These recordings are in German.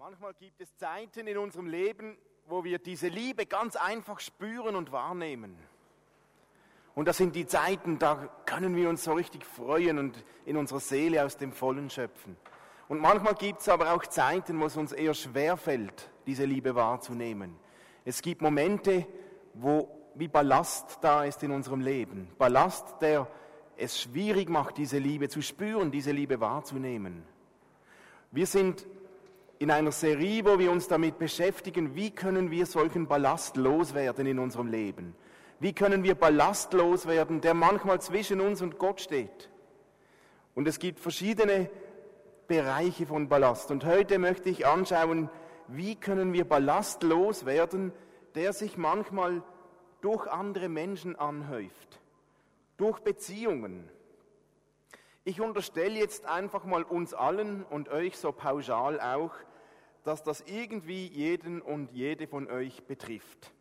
Manchmal gibt es Zeiten in unserem Leben, wo wir diese Liebe ganz einfach spüren und wahrnehmen. Und das sind die Zeiten, da können wir uns so richtig freuen und in unserer Seele aus dem Vollen schöpfen. Und manchmal gibt es aber auch Zeiten, wo es uns eher schwer fällt, diese Liebe wahrzunehmen. Es gibt Momente, wo wie Ballast da ist in unserem Leben. Ballast, der es schwierig macht, diese Liebe zu spüren, diese Liebe wahrzunehmen. Wir sind in einer Serie, wo wir uns damit beschäftigen, wie können wir solchen Ballast loswerden in unserem Leben. Wie können wir Ballast loswerden, der manchmal zwischen uns und Gott steht. Und es gibt verschiedene Bereiche von Ballast. Und heute möchte ich anschauen, wie können wir Ballast loswerden, der sich manchmal durch andere Menschen anhäuft, durch Beziehungen, ich unterstelle jetzt einfach mal uns allen und euch so pauschal auch, dass das irgendwie jeden und jede von euch betrifft.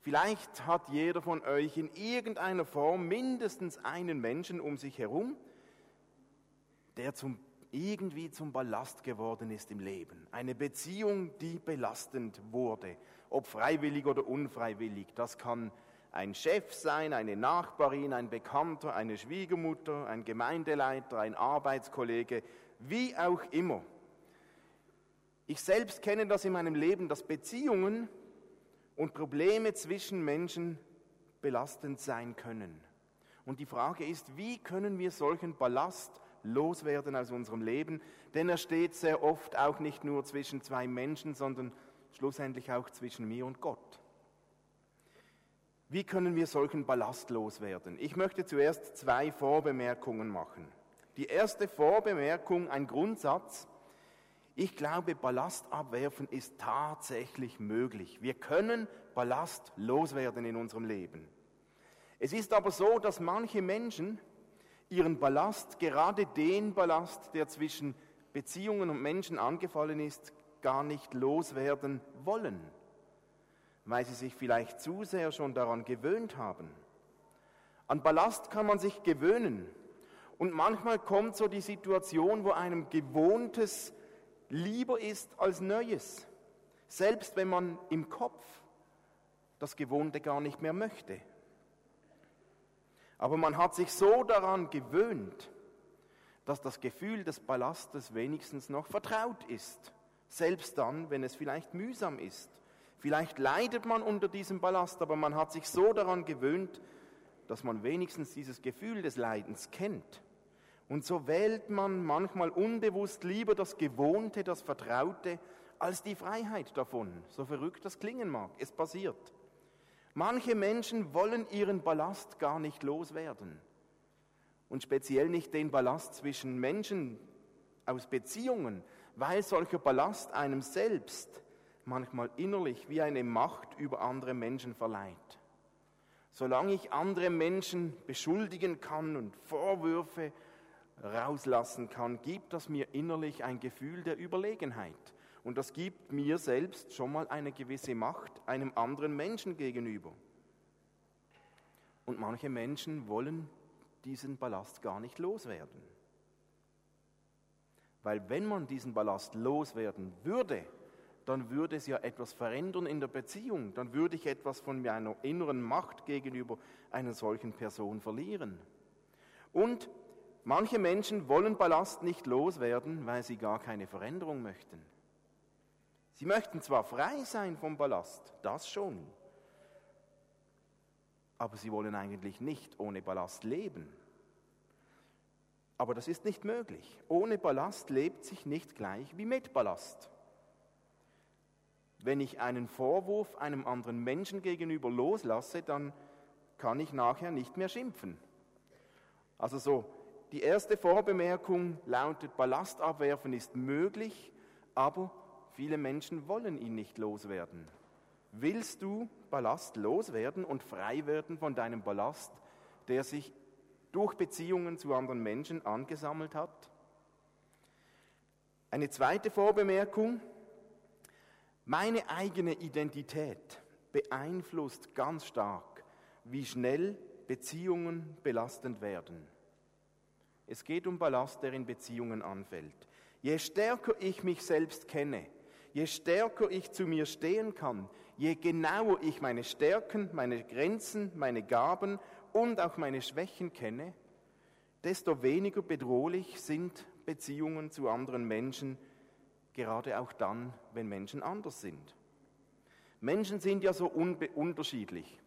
Vielleicht hat jeder von euch in irgendeiner Form mindestens einen Menschen um sich herum, der zum, irgendwie zum Ballast geworden ist im Leben. Eine Beziehung, die belastend wurde, ob freiwillig oder unfreiwillig. Das kann ein Chef sein, eine Nachbarin, ein Bekannter, eine Schwiegermutter, ein Gemeindeleiter, ein Arbeitskollege, wie auch immer. Ich selbst kenne das in meinem Leben, dass Beziehungen und Probleme zwischen Menschen belastend sein können. Und die Frage ist, wie können wir solchen Ballast loswerden aus unserem Leben? Denn er steht sehr oft auch nicht nur zwischen zwei Menschen, sondern schlussendlich auch zwischen mir und Gott. Wie können wir solchen Ballast loswerden? Ich möchte zuerst zwei Vorbemerkungen machen. Die erste Vorbemerkung, ein Grundsatz, ich glaube, Ballast abwerfen ist tatsächlich möglich. Wir können Ballast loswerden in unserem Leben. Es ist aber so, dass manche Menschen ihren Ballast, gerade den Ballast, der zwischen Beziehungen und Menschen angefallen ist, gar nicht loswerden wollen, weil sie sich vielleicht zu sehr schon daran gewöhnt haben. An Ballast kann man sich gewöhnen. Und manchmal kommt so die Situation, wo einem Gewohntes lieber ist als Neues, selbst wenn man im Kopf das Gewohnte gar nicht mehr möchte. Aber man hat sich so daran gewöhnt, dass das Gefühl des Ballastes wenigstens noch vertraut ist, selbst dann, wenn es vielleicht mühsam ist. Vielleicht leidet man unter diesem Ballast, aber man hat sich so daran gewöhnt, dass man wenigstens dieses Gefühl des Leidens kennt. Und so wählt man manchmal unbewusst lieber das Gewohnte, das Vertraute, als die Freiheit davon. So verrückt das klingen mag, es passiert. Manche Menschen wollen ihren Ballast gar nicht loswerden. Und speziell nicht den Ballast zwischen Menschen aus Beziehungen, weil solcher Ballast einem selbst manchmal innerlich wie eine Macht über andere Menschen verleiht. Solange ich andere Menschen beschuldigen kann und Vorwürfe rauslassen kann, gibt das mir innerlich ein Gefühl der Überlegenheit. Und das gibt mir selbst schon mal eine gewisse Macht einem anderen Menschen gegenüber. Und manche Menschen wollen diesen Ballast gar nicht loswerden. Weil wenn man diesen Ballast loswerden würde, dann würde es ja etwas verändern in der Beziehung. Dann würde ich etwas von meiner inneren Macht gegenüber einer solchen Person verlieren. Und Manche Menschen wollen Ballast nicht loswerden, weil sie gar keine Veränderung möchten. Sie möchten zwar frei sein vom Ballast, das schon, aber sie wollen eigentlich nicht ohne Ballast leben. Aber das ist nicht möglich. Ohne Ballast lebt sich nicht gleich wie mit Ballast. Wenn ich einen Vorwurf einem anderen Menschen gegenüber loslasse, dann kann ich nachher nicht mehr schimpfen. Also so die erste Vorbemerkung lautet, Ballast abwerfen ist möglich, aber viele Menschen wollen ihn nicht loswerden. Willst du Ballast loswerden und frei werden von deinem Ballast, der sich durch Beziehungen zu anderen Menschen angesammelt hat? Eine zweite Vorbemerkung, meine eigene Identität beeinflusst ganz stark, wie schnell Beziehungen belastend werden. Es geht um Ballast, der in Beziehungen anfällt. Je stärker ich mich selbst kenne, Je stärker ich zu mir stehen kann, je genauer ich meine Stärken, meine Grenzen, meine Gaben und auch meine Schwächen kenne, desto weniger bedrohlich sind Beziehungen zu anderen Menschen, gerade auch dann, wenn Menschen anders sind. Menschen sind ja so unterschiedlich.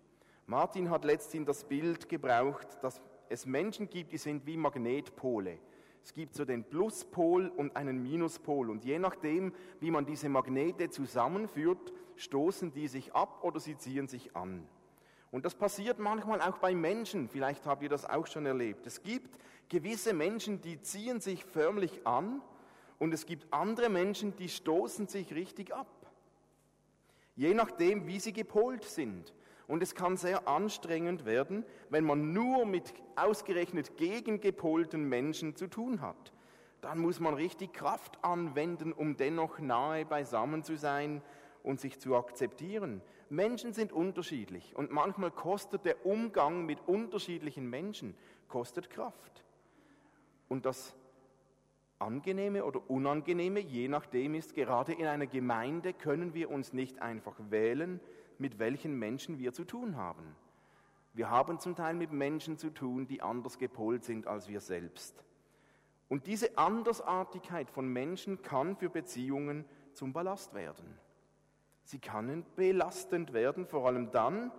Martin hat letztens das Bild gebraucht, dass es Menschen gibt, die sind wie Magnetpole. Es gibt so den Pluspol und einen Minuspol. Und je nachdem, wie man diese Magnete zusammenführt, stoßen die sich ab oder sie ziehen sich an. Und das passiert manchmal auch bei Menschen. Vielleicht habt ihr das auch schon erlebt. Es gibt gewisse Menschen, die ziehen sich förmlich an und es gibt andere Menschen, die stoßen sich richtig ab. Je nachdem, wie sie gepolt sind. Und es kann sehr anstrengend werden, wenn man nur mit ausgerechnet gegengepolten Menschen zu tun hat. Dann muss man richtig Kraft anwenden, um dennoch nahe beisammen zu sein und sich zu akzeptieren. Menschen sind unterschiedlich und manchmal kostet der Umgang mit unterschiedlichen Menschen kostet Kraft. Und das Angenehme oder Unangenehme, je nachdem ist, gerade in einer Gemeinde können wir uns nicht einfach wählen, mit welchen Menschen wir zu tun haben. Wir haben zum Teil mit Menschen zu tun, die anders gepolt sind als wir selbst. Und diese Andersartigkeit von Menschen kann für Beziehungen zum Ballast werden. Sie kann belastend werden, vor allem dann,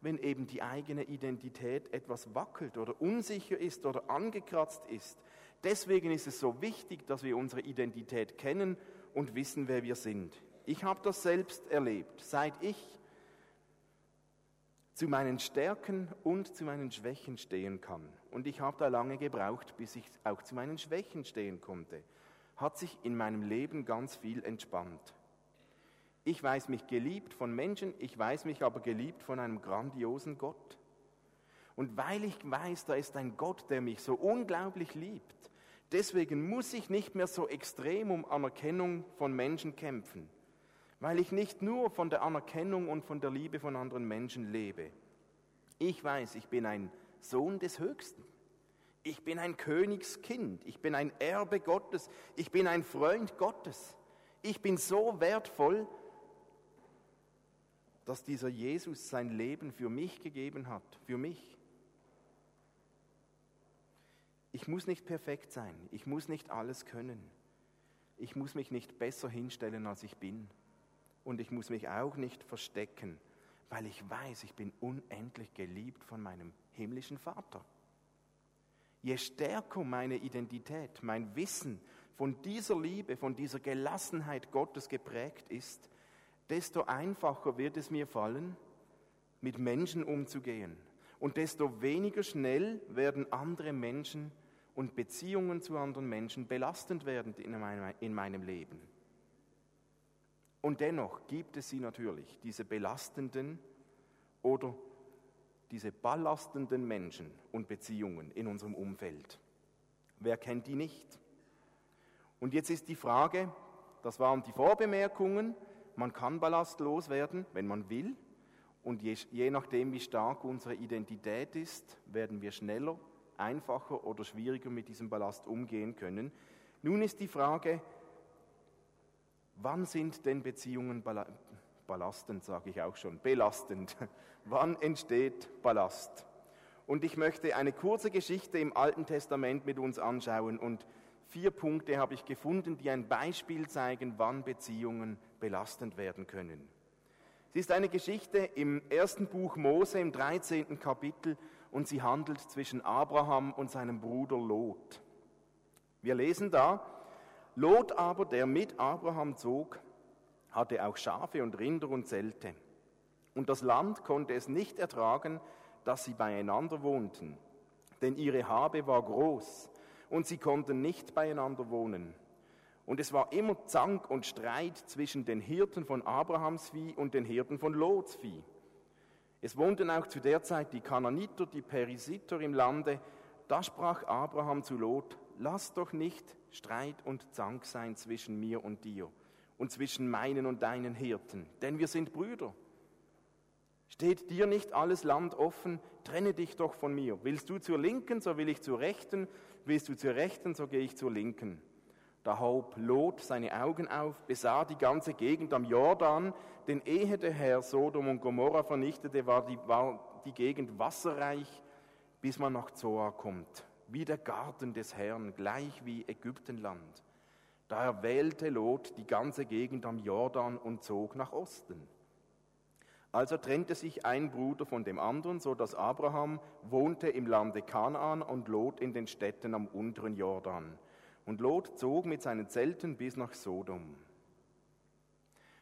wenn eben die eigene Identität etwas wackelt oder unsicher ist oder angekratzt ist. Deswegen ist es so wichtig, dass wir unsere Identität kennen und wissen, wer wir sind. Ich habe das selbst erlebt, seit ich zu meinen Stärken und zu meinen Schwächen stehen kann. Und ich habe da lange gebraucht, bis ich auch zu meinen Schwächen stehen konnte. Hat sich in meinem Leben ganz viel entspannt. Ich weiß mich geliebt von Menschen, ich weiß mich aber geliebt von einem grandiosen Gott. Und weil ich weiß, da ist ein Gott, der mich so unglaublich liebt, deswegen muss ich nicht mehr so extrem um Anerkennung von Menschen kämpfen weil ich nicht nur von der Anerkennung und von der Liebe von anderen Menschen lebe. Ich weiß, ich bin ein Sohn des Höchsten. Ich bin ein Königskind. Ich bin ein Erbe Gottes. Ich bin ein Freund Gottes. Ich bin so wertvoll, dass dieser Jesus sein Leben für mich gegeben hat, für mich. Ich muss nicht perfekt sein. Ich muss nicht alles können. Ich muss mich nicht besser hinstellen, als ich bin und ich muss mich auch nicht verstecken, weil ich weiß, ich bin unendlich geliebt von meinem himmlischen Vater. Je stärker meine Identität, mein Wissen von dieser Liebe, von dieser Gelassenheit Gottes geprägt ist, desto einfacher wird es mir fallen, mit Menschen umzugehen. Und desto weniger schnell werden andere Menschen und Beziehungen zu anderen Menschen belastend werden in meinem Leben. Und dennoch gibt es sie natürlich, diese belastenden oder diese ballastenden Menschen und Beziehungen in unserem Umfeld. Wer kennt die nicht? Und jetzt ist die Frage, das waren die Vorbemerkungen, man kann ballastlos werden, wenn man will. Und je, je nachdem, wie stark unsere Identität ist, werden wir schneller, einfacher oder schwieriger mit diesem Ballast umgehen können. Nun ist die Frage, Wann sind denn Beziehungen ballastend, sage ich auch schon, belastend? Wann entsteht Ballast? Und ich möchte eine kurze Geschichte im Alten Testament mit uns anschauen und vier Punkte habe ich gefunden, die ein Beispiel zeigen, wann Beziehungen belastend werden können. Es ist eine Geschichte im ersten Buch Mose im 13. Kapitel und sie handelt zwischen Abraham und seinem Bruder Lot. Wir lesen da, Lot aber, der mit Abraham zog, hatte auch Schafe und Rinder und Zelte. Und das Land konnte es nicht ertragen, dass sie beieinander wohnten, denn ihre Habe war groß und sie konnten nicht beieinander wohnen. Und es war immer Zank und Streit zwischen den Hirten von Abrahams Vieh und den Hirten von Lots Vieh. Es wohnten auch zu der Zeit die Kananiter, die Perisiter im Lande. Da sprach Abraham zu Lot, lass doch nicht Streit und Zank sein zwischen mir und dir und zwischen meinen und deinen Hirten, denn wir sind Brüder. Steht dir nicht alles Land offen, trenne dich doch von mir. Willst du zur Linken, so will ich zur Rechten, willst du zur Rechten, so gehe ich zur Linken. Da hob Lot seine Augen auf, besah die ganze Gegend am Jordan, denn ehe der Herr Sodom und Gomorra vernichtete, war die, war die Gegend wasserreich, bis man nach Zoar kommt, wie der Garten des Herrn, gleich wie Ägyptenland. Da erwählte Lot die ganze Gegend am Jordan und zog nach Osten. Also trennte sich ein Bruder von dem anderen, so dass Abraham wohnte im Lande Kanaan und Lot in den Städten am unteren Jordan. Und Lot zog mit seinen Zelten bis nach Sodom.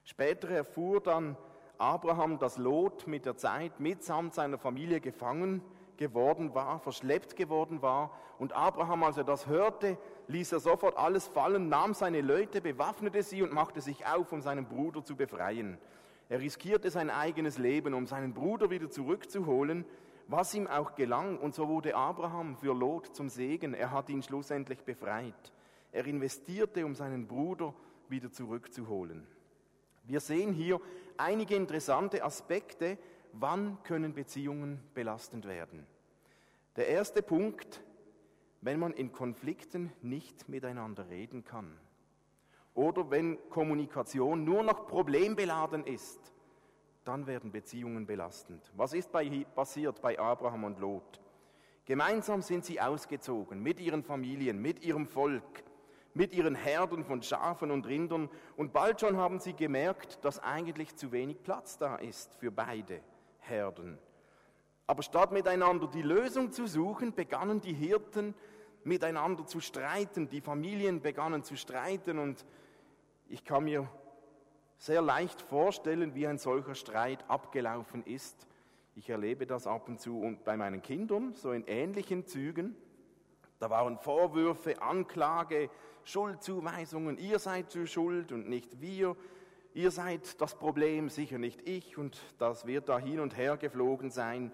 Später erfuhr dann Abraham, dass Lot mit der Zeit mitsamt seiner Familie gefangen geworden war, verschleppt geworden war. Und Abraham, als er das hörte, ließ er sofort alles fallen, nahm seine Leute, bewaffnete sie und machte sich auf, um seinen Bruder zu befreien. Er riskierte sein eigenes Leben, um seinen Bruder wieder zurückzuholen, was ihm auch gelang. Und so wurde Abraham für Lot zum Segen. Er hat ihn schlussendlich befreit. Er investierte, um seinen Bruder wieder zurückzuholen. Wir sehen hier einige interessante Aspekte, wann können Beziehungen belastend werden. Der erste Punkt, wenn man in Konflikten nicht miteinander reden kann oder wenn Kommunikation nur noch problembeladen ist, dann werden Beziehungen belastend. Was ist bei, passiert bei Abraham und Lot? Gemeinsam sind sie ausgezogen mit ihren Familien, mit ihrem Volk, mit ihren Herden von Schafen und Rindern und bald schon haben sie gemerkt, dass eigentlich zu wenig Platz da ist für beide Herden. Aber statt miteinander die Lösung zu suchen, begannen die Hirten miteinander zu streiten, die Familien begannen zu streiten und ich kann mir sehr leicht vorstellen, wie ein solcher Streit abgelaufen ist. Ich erlebe das ab und zu und bei meinen Kindern, so in ähnlichen Zügen. Da waren Vorwürfe, Anklage, Schuldzuweisungen, ihr seid zu schuld und nicht wir. Ihr seid das Problem, sicher nicht ich und das wird da hin und her geflogen sein.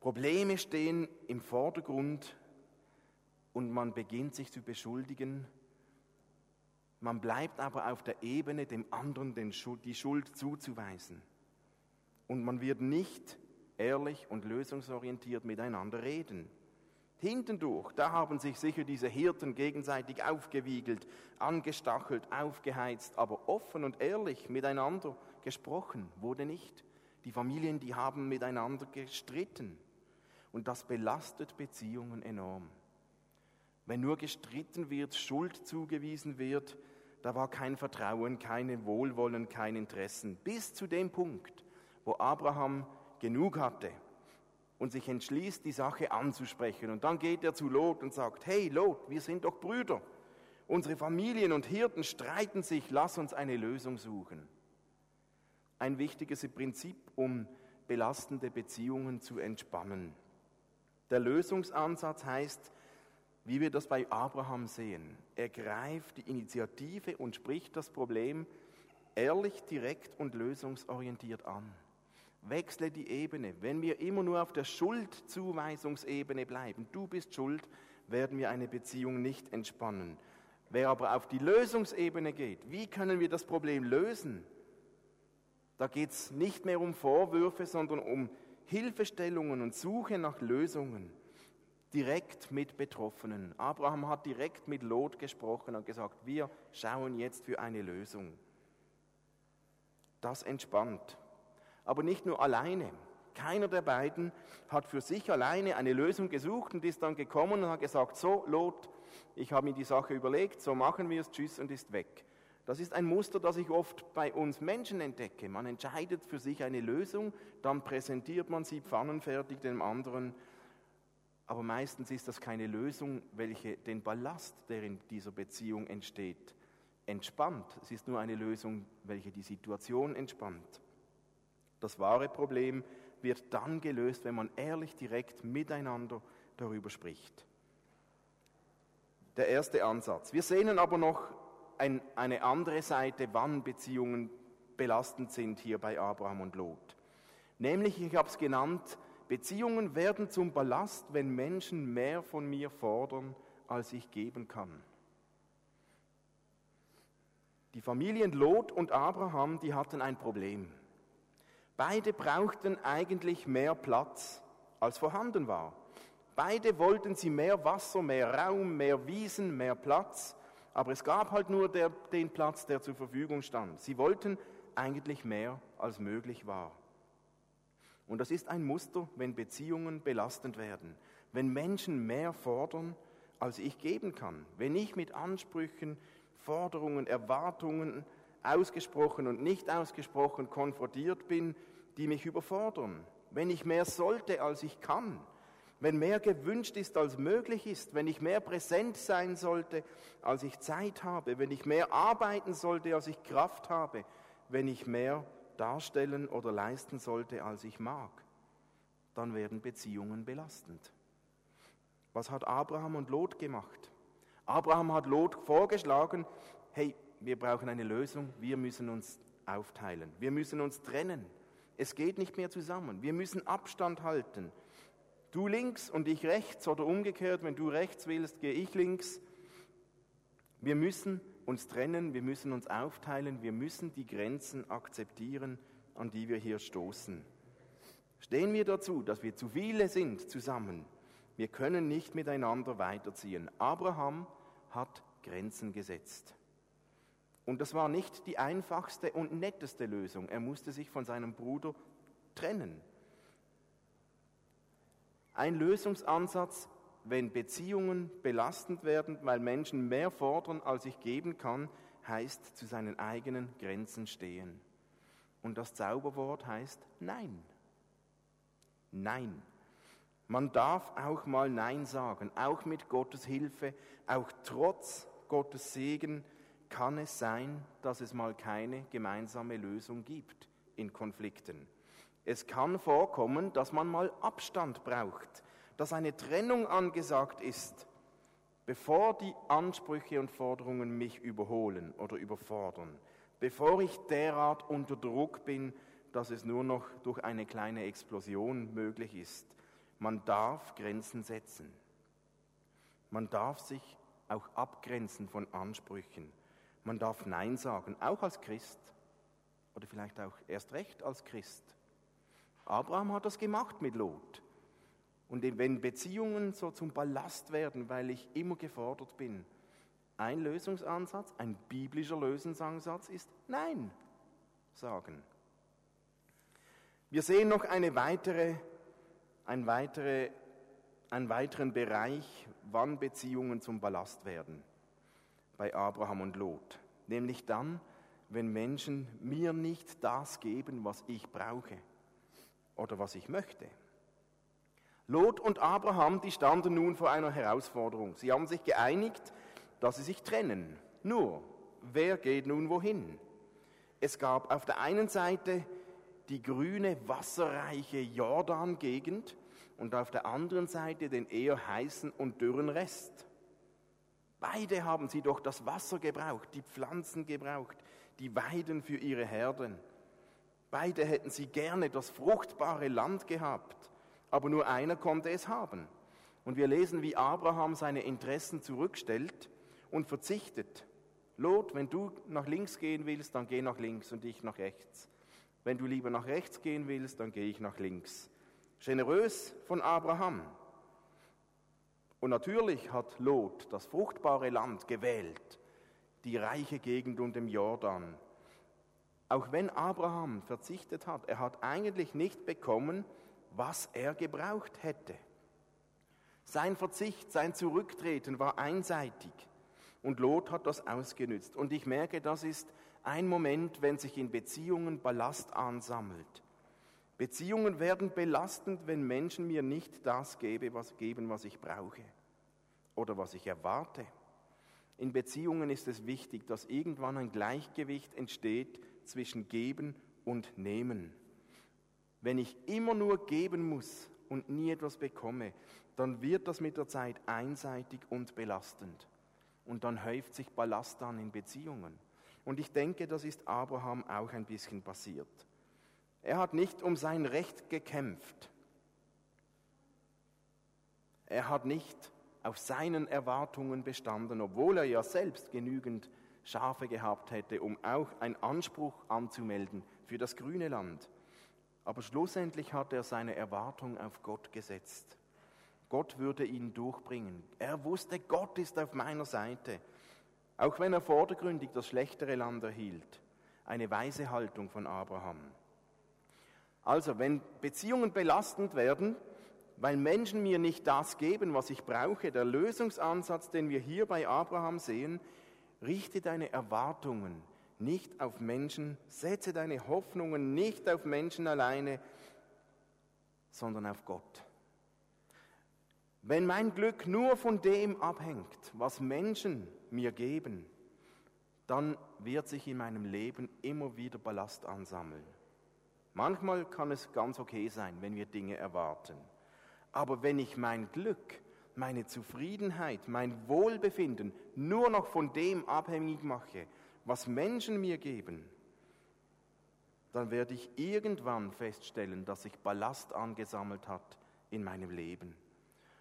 Probleme stehen im Vordergrund und man beginnt sich zu beschuldigen man bleibt aber auf der Ebene, dem anderen die Schuld zuzuweisen. Und man wird nicht ehrlich und lösungsorientiert miteinander reden. Hintendurch, da haben sich sicher diese Hirten gegenseitig aufgewiegelt, angestachelt, aufgeheizt, aber offen und ehrlich miteinander gesprochen wurde nicht. Die Familien, die haben miteinander gestritten. Und das belastet Beziehungen enorm. Wenn nur gestritten wird, Schuld zugewiesen wird, da war kein Vertrauen, keine Wohlwollen, kein Interessen. Bis zu dem Punkt, wo Abraham genug hatte und sich entschließt, die Sache anzusprechen. Und dann geht er zu Lot und sagt, hey Lot, wir sind doch Brüder. Unsere Familien und Hirten streiten sich, lass uns eine Lösung suchen. Ein wichtiges Prinzip, um belastende Beziehungen zu entspannen. Der Lösungsansatz heißt, wie wir das bei Abraham sehen. Er greift die Initiative und spricht das Problem ehrlich, direkt und lösungsorientiert an. Wechsle die Ebene. Wenn wir immer nur auf der Schuldzuweisungsebene bleiben, du bist schuld, werden wir eine Beziehung nicht entspannen. Wer aber auf die Lösungsebene geht, wie können wir das Problem lösen? Da geht es nicht mehr um Vorwürfe, sondern um Hilfestellungen und Suche nach Lösungen direkt mit Betroffenen. Abraham hat direkt mit Lot gesprochen und gesagt, wir schauen jetzt für eine Lösung. Das entspannt. Aber nicht nur alleine. Keiner der beiden hat für sich alleine eine Lösung gesucht und ist dann gekommen und hat gesagt, so Lot, ich habe mir die Sache überlegt, so machen wir es, tschüss und ist weg. Das ist ein Muster, das ich oft bei uns Menschen entdecke. Man entscheidet für sich eine Lösung, dann präsentiert man sie pfannenfertig dem anderen aber meistens ist das keine Lösung, welche den Ballast, der in dieser Beziehung entsteht, entspannt. Es ist nur eine Lösung, welche die Situation entspannt. Das wahre Problem wird dann gelöst, wenn man ehrlich direkt miteinander darüber spricht. Der erste Ansatz. Wir sehen aber noch ein, eine andere Seite, wann Beziehungen belastend sind hier bei Abraham und Lot. Nämlich, ich habe es genannt, Beziehungen werden zum Ballast, wenn Menschen mehr von mir fordern, als ich geben kann. Die Familien Lot und Abraham, die hatten ein Problem. Beide brauchten eigentlich mehr Platz, als vorhanden war. Beide wollten sie mehr Wasser, mehr Raum, mehr Wiesen, mehr Platz. Aber es gab halt nur der, den Platz, der zur Verfügung stand. Sie wollten eigentlich mehr, als möglich war. Und das ist ein Muster, wenn Beziehungen belastend werden, wenn Menschen mehr fordern, als ich geben kann, wenn ich mit Ansprüchen, Forderungen, Erwartungen ausgesprochen und nicht ausgesprochen konfrontiert bin, die mich überfordern, wenn ich mehr sollte, als ich kann, wenn mehr gewünscht ist, als möglich ist, wenn ich mehr präsent sein sollte, als ich Zeit habe, wenn ich mehr arbeiten sollte, als ich Kraft habe, wenn ich mehr darstellen oder leisten sollte, als ich mag, dann werden Beziehungen belastend. Was hat Abraham und Lot gemacht? Abraham hat Lot vorgeschlagen, hey, wir brauchen eine Lösung, wir müssen uns aufteilen, wir müssen uns trennen. Es geht nicht mehr zusammen, wir müssen Abstand halten. Du links und ich rechts oder umgekehrt, wenn du rechts willst, gehe ich links. Wir müssen uns trennen, wir müssen uns aufteilen, wir müssen die Grenzen akzeptieren, an die wir hier stoßen. Stehen wir dazu, dass wir zu viele sind zusammen. Wir können nicht miteinander weiterziehen. Abraham hat Grenzen gesetzt. Und das war nicht die einfachste und netteste Lösung. Er musste sich von seinem Bruder trennen. Ein Lösungsansatz wenn Beziehungen belastend werden, weil Menschen mehr fordern, als ich geben kann, heißt zu seinen eigenen Grenzen stehen. Und das Zauberwort heißt Nein. Nein. Man darf auch mal Nein sagen, auch mit Gottes Hilfe, auch trotz Gottes Segen kann es sein, dass es mal keine gemeinsame Lösung gibt in Konflikten. Es kann vorkommen, dass man mal Abstand braucht, dass eine Trennung angesagt ist, bevor die Ansprüche und Forderungen mich überholen oder überfordern, bevor ich derart unter Druck bin, dass es nur noch durch eine kleine Explosion möglich ist. Man darf Grenzen setzen. Man darf sich auch abgrenzen von Ansprüchen. Man darf Nein sagen, auch als Christ oder vielleicht auch erst recht als Christ. Abraham hat das gemacht mit Lot. Und wenn Beziehungen so zum Ballast werden, weil ich immer gefordert bin, ein Lösungsansatz, ein biblischer Lösungsansatz ist Nein sagen. Wir sehen noch eine weitere, ein weitere, einen weiteren Bereich, wann Beziehungen zum Ballast werden bei Abraham und Lot. Nämlich dann, wenn Menschen mir nicht das geben, was ich brauche oder was ich möchte. Lot und Abraham, die standen nun vor einer Herausforderung. Sie haben sich geeinigt, dass sie sich trennen. Nur, wer geht nun wohin? Es gab auf der einen Seite die grüne, wasserreiche Jordan-Gegend und auf der anderen Seite den eher heißen und dürren Rest. Beide haben sie doch das Wasser gebraucht, die Pflanzen gebraucht, die Weiden für ihre Herden. Beide hätten sie gerne das fruchtbare Land gehabt aber nur einer konnte es haben. Und wir lesen, wie Abraham seine Interessen zurückstellt und verzichtet. Lot, wenn du nach links gehen willst, dann geh nach links und ich nach rechts. Wenn du lieber nach rechts gehen willst, dann gehe ich nach links. Generös von Abraham. Und natürlich hat Lot das fruchtbare Land gewählt, die reiche Gegend und dem Jordan. Auch wenn Abraham verzichtet hat, er hat eigentlich nicht bekommen, was er gebraucht hätte. Sein Verzicht, sein Zurücktreten war einseitig und Lot hat das ausgenützt. Und ich merke, das ist ein Moment, wenn sich in Beziehungen Ballast ansammelt. Beziehungen werden belastend, wenn Menschen mir nicht das geben, was, geben, was ich brauche oder was ich erwarte. In Beziehungen ist es wichtig, dass irgendwann ein Gleichgewicht entsteht zwischen Geben und Nehmen. Wenn ich immer nur geben muss und nie etwas bekomme, dann wird das mit der Zeit einseitig und belastend. Und dann häuft sich Ballast an in Beziehungen. Und ich denke, das ist Abraham auch ein bisschen passiert. Er hat nicht um sein Recht gekämpft. Er hat nicht auf seinen Erwartungen bestanden, obwohl er ja selbst genügend Schafe gehabt hätte, um auch einen Anspruch anzumelden für das grüne Land. Aber schlussendlich hat er seine Erwartung auf Gott gesetzt. Gott würde ihn durchbringen. Er wusste, Gott ist auf meiner Seite. auch wenn er vordergründig das schlechtere Land erhielt. Eine weise Haltung von Abraham. Also, wenn Beziehungen belastend werden, weil Menschen mir nicht das geben, was ich brauche, der Lösungsansatz, den wir hier bei Abraham sehen, richte deine Erwartungen nicht auf Menschen, setze deine Hoffnungen nicht auf Menschen alleine, sondern auf Gott. Wenn mein Glück nur von dem abhängt, was Menschen mir geben, dann wird sich in meinem Leben immer wieder Ballast ansammeln. Manchmal kann es ganz okay sein, wenn wir Dinge erwarten. Aber wenn ich mein Glück, meine Zufriedenheit, mein Wohlbefinden nur noch von dem abhängig mache, was Menschen mir geben, dann werde ich irgendwann feststellen, dass sich Ballast angesammelt hat in meinem Leben.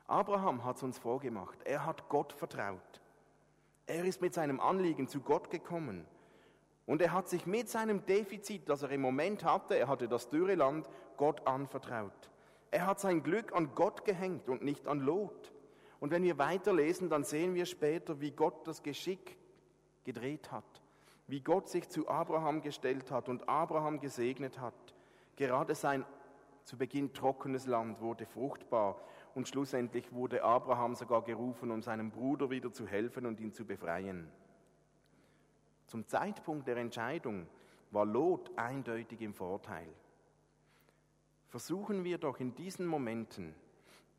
Abraham hat es uns vorgemacht. Er hat Gott vertraut. Er ist mit seinem Anliegen zu Gott gekommen. Und er hat sich mit seinem Defizit, das er im Moment hatte, er hatte das Dürreland, Gott anvertraut. Er hat sein Glück an Gott gehängt und nicht an Lot. Und wenn wir weiterlesen, dann sehen wir später, wie Gott das Geschick gedreht hat wie Gott sich zu Abraham gestellt hat und Abraham gesegnet hat. Gerade sein zu Beginn trockenes Land wurde fruchtbar und schlussendlich wurde Abraham sogar gerufen, um seinem Bruder wieder zu helfen und ihn zu befreien. Zum Zeitpunkt der Entscheidung war Lot eindeutig im Vorteil. Versuchen wir doch in diesen Momenten,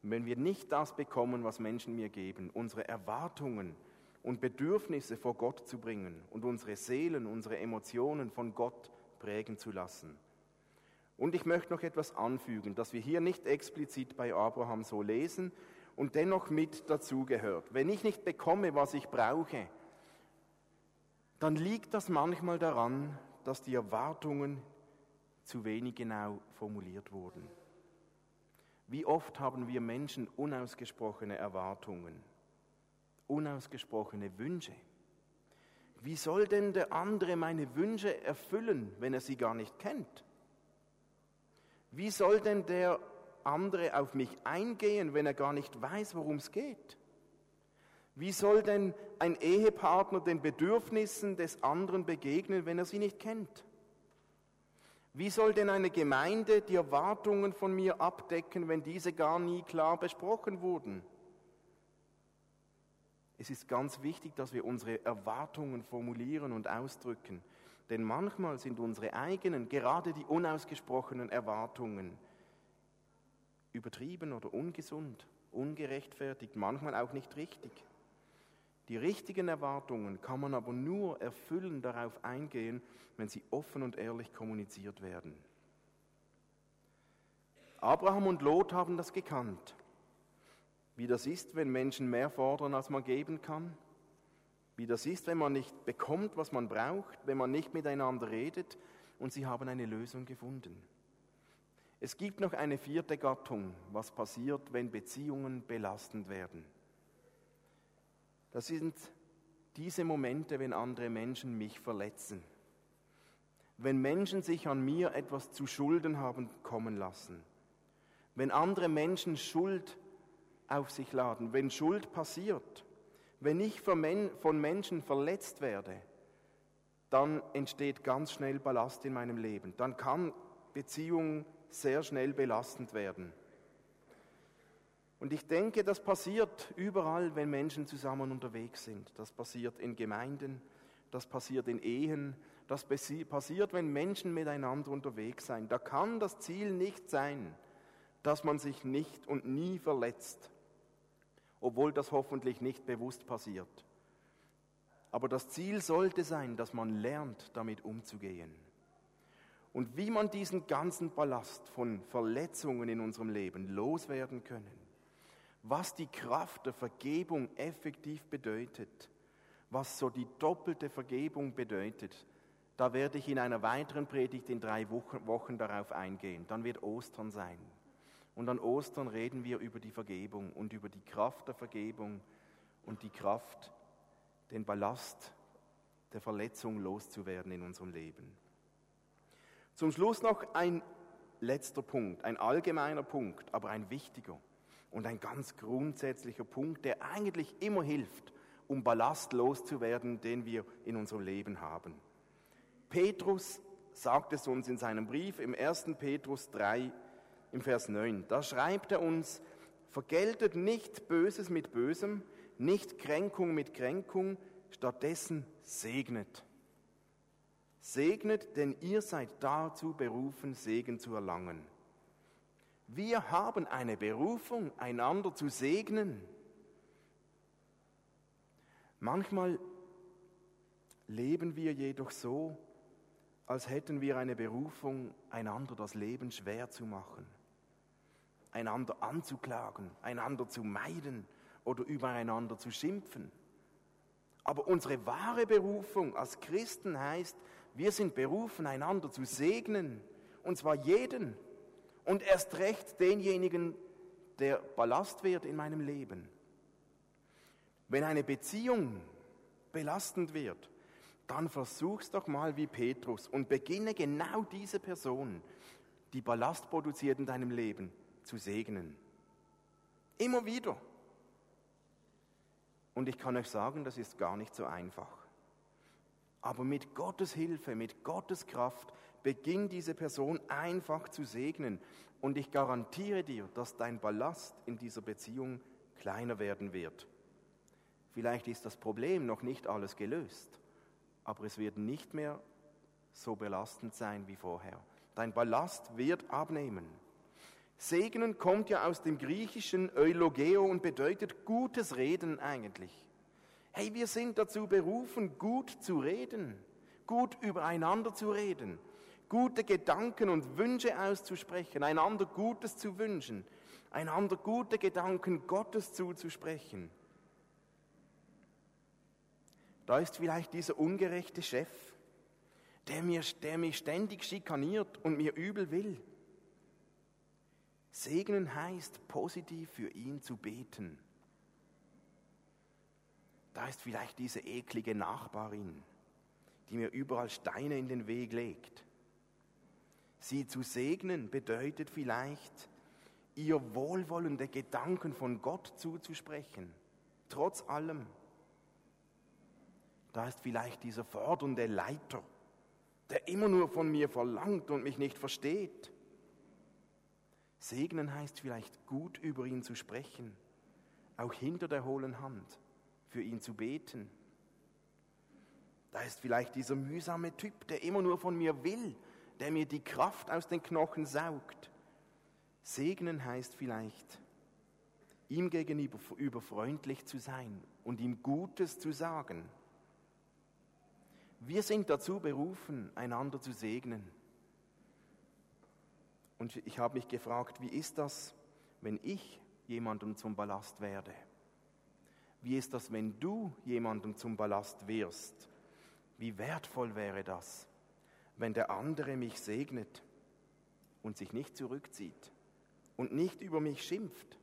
wenn wir nicht das bekommen, was Menschen mir geben, unsere Erwartungen, und Bedürfnisse vor Gott zu bringen und unsere Seelen, unsere Emotionen von Gott prägen zu lassen. Und ich möchte noch etwas anfügen, das wir hier nicht explizit bei Abraham so lesen und dennoch mit dazugehört. Wenn ich nicht bekomme, was ich brauche, dann liegt das manchmal daran, dass die Erwartungen zu wenig genau formuliert wurden. Wie oft haben wir Menschen unausgesprochene Erwartungen? Unausgesprochene Wünsche. Wie soll denn der andere meine Wünsche erfüllen, wenn er sie gar nicht kennt? Wie soll denn der andere auf mich eingehen, wenn er gar nicht weiß, worum es geht? Wie soll denn ein Ehepartner den Bedürfnissen des anderen begegnen, wenn er sie nicht kennt? Wie soll denn eine Gemeinde die Erwartungen von mir abdecken, wenn diese gar nie klar besprochen wurden? Es ist ganz wichtig, dass wir unsere Erwartungen formulieren und ausdrücken. Denn manchmal sind unsere eigenen, gerade die unausgesprochenen Erwartungen übertrieben oder ungesund, ungerechtfertigt, manchmal auch nicht richtig. Die richtigen Erwartungen kann man aber nur erfüllen, darauf eingehen, wenn sie offen und ehrlich kommuniziert werden. Abraham und Lot haben das gekannt wie das ist, wenn Menschen mehr fordern, als man geben kann, wie das ist, wenn man nicht bekommt, was man braucht, wenn man nicht miteinander redet und sie haben eine Lösung gefunden. Es gibt noch eine vierte Gattung, was passiert, wenn Beziehungen belastend werden. Das sind diese Momente, wenn andere Menschen mich verletzen. Wenn Menschen sich an mir etwas zu Schulden haben kommen lassen. Wenn andere Menschen Schuld auf sich laden. Wenn Schuld passiert, wenn ich von Menschen verletzt werde, dann entsteht ganz schnell Ballast in meinem Leben. Dann kann Beziehung sehr schnell belastend werden. Und ich denke, das passiert überall, wenn Menschen zusammen unterwegs sind. Das passiert in Gemeinden, das passiert in Ehen, das passiert, wenn Menschen miteinander unterwegs sind. Da kann das Ziel nicht sein, dass man sich nicht und nie verletzt obwohl das hoffentlich nicht bewusst passiert. Aber das Ziel sollte sein, dass man lernt, damit umzugehen. Und wie man diesen ganzen Ballast von Verletzungen in unserem Leben loswerden können, was die Kraft der Vergebung effektiv bedeutet, was so die doppelte Vergebung bedeutet, da werde ich in einer weiteren Predigt in drei Wochen, darauf eingehen. Dann wird Ostern sein. Und an Ostern reden wir über die Vergebung und über die Kraft der Vergebung und die Kraft, den Ballast der Verletzung loszuwerden in unserem Leben. Zum Schluss noch ein letzter Punkt, ein allgemeiner Punkt, aber ein wichtiger und ein ganz grundsätzlicher Punkt, der eigentlich immer hilft, um Ballast loszuwerden, den wir in unserem Leben haben. Petrus sagt es uns in seinem Brief im 1. Petrus 3 im Vers 9. Da schreibt er uns, vergeltet nicht Böses mit Bösem, nicht Kränkung mit Kränkung, stattdessen segnet. Segnet, denn ihr seid dazu berufen, Segen zu erlangen. Wir haben eine Berufung, einander zu segnen. Manchmal leben wir jedoch so, als hätten wir eine Berufung, einander das Leben schwer zu machen, einander anzuklagen, einander zu meiden oder übereinander zu schimpfen. Aber unsere wahre Berufung als Christen heißt, wir sind berufen, einander zu segnen, und zwar jeden und erst recht denjenigen, der Ballast wird in meinem Leben. Wenn eine Beziehung belastend wird, dann versuch's doch mal wie Petrus und beginne genau diese Person, die Ballast produziert in deinem Leben, zu segnen. Immer wieder. Und ich kann euch sagen, das ist gar nicht so einfach. Aber mit Gottes Hilfe, mit Gottes Kraft beginnt diese Person einfach zu segnen. Und ich garantiere dir, dass dein Ballast in dieser Beziehung kleiner werden wird. Vielleicht ist das Problem noch nicht alles gelöst, aber es wird nicht mehr so belastend sein wie vorher. Dein Ballast wird abnehmen. Segnen kommt ja aus dem griechischen Eulogeo und bedeutet gutes Reden eigentlich. Hey, wir sind dazu berufen, gut zu reden, gut übereinander zu reden, gute Gedanken und Wünsche auszusprechen, einander Gutes zu wünschen, einander gute Gedanken Gottes zuzusprechen. Da ist vielleicht dieser ungerechte Chef, der, mir, der mich ständig schikaniert und mir übel will. Segnen heißt, positiv für ihn zu beten. Da ist vielleicht diese eklige Nachbarin, die mir überall Steine in den Weg legt. Sie zu segnen bedeutet vielleicht, ihr wohlwollende Gedanken von Gott zuzusprechen, trotz allem. Da ist vielleicht dieser fordernde Leiter, der immer nur von mir verlangt und mich nicht versteht. Segnen heißt vielleicht gut über ihn zu sprechen, auch hinter der hohlen Hand, für ihn zu beten. Da ist vielleicht dieser mühsame Typ, der immer nur von mir will, der mir die Kraft aus den Knochen saugt. Segnen heißt vielleicht, ihm gegenüber freundlich zu sein und ihm Gutes zu sagen. Wir sind dazu berufen, einander zu segnen. Und ich habe mich gefragt, wie ist das, wenn ich jemandem zum Ballast werde? Wie ist das, wenn du jemandem zum Ballast wirst? Wie wertvoll wäre das, wenn der andere mich segnet und sich nicht zurückzieht und nicht über mich schimpft,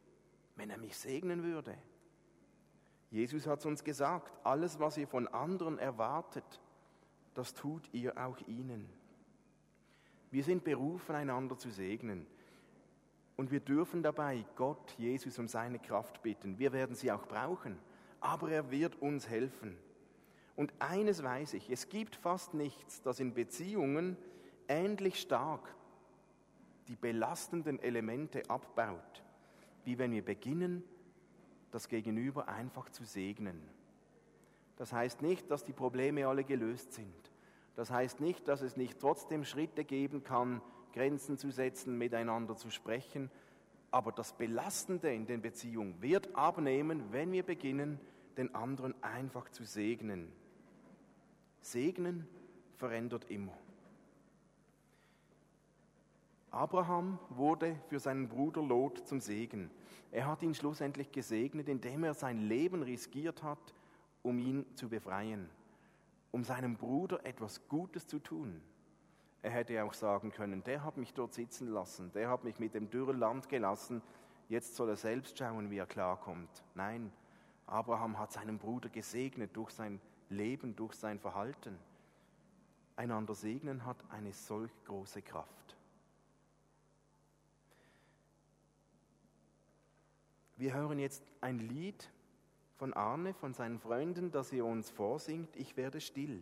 wenn er mich segnen würde? Jesus hat uns gesagt, alles, was ihr von anderen erwartet, das tut ihr auch ihnen. Wir sind berufen, einander zu segnen. Und wir dürfen dabei Gott, Jesus, um seine Kraft bitten. Wir werden sie auch brauchen, aber er wird uns helfen. Und eines weiß ich, es gibt fast nichts, das in Beziehungen ähnlich stark die belastenden Elemente abbaut, wie wenn wir beginnen, das Gegenüber einfach zu segnen. Das heißt nicht, dass die Probleme alle gelöst sind. Das heißt nicht, dass es nicht trotzdem Schritte geben kann, Grenzen zu setzen, miteinander zu sprechen. Aber das Belastende in den Beziehungen wird abnehmen, wenn wir beginnen, den anderen einfach zu segnen. Segnen verändert immer. Abraham wurde für seinen Bruder Lot zum Segen. Er hat ihn schlussendlich gesegnet, indem er sein Leben riskiert hat, um ihn zu befreien um seinem Bruder etwas Gutes zu tun. Er hätte auch sagen können, der hat mich dort sitzen lassen, der hat mich mit dem dürren Land gelassen, jetzt soll er selbst schauen, wie er klarkommt. Nein, Abraham hat seinen Bruder gesegnet durch sein Leben, durch sein Verhalten. Einander segnen hat eine solch große Kraft. Wir hören jetzt ein Lied von Arne, von seinen Freunden, das ihr uns vorsingt, ich werde still.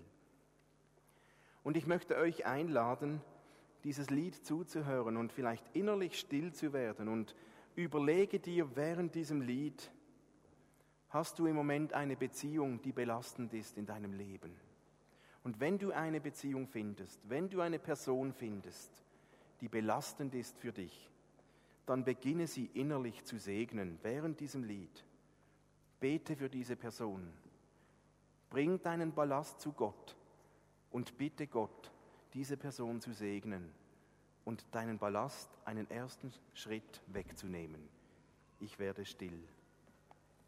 Und ich möchte euch einladen, dieses Lied zuzuhören und vielleicht innerlich still zu werden und überlege dir während diesem Lied, hast du im Moment eine Beziehung, die belastend ist in deinem Leben? Und wenn du eine Beziehung findest, wenn du eine Person findest, die belastend ist für dich, dann beginne sie innerlich zu segnen während diesem Lied. Bete für diese Person. Bring deinen Ballast zu Gott und bitte Gott, diese Person zu segnen und deinen Ballast einen ersten Schritt wegzunehmen. Ich werde still.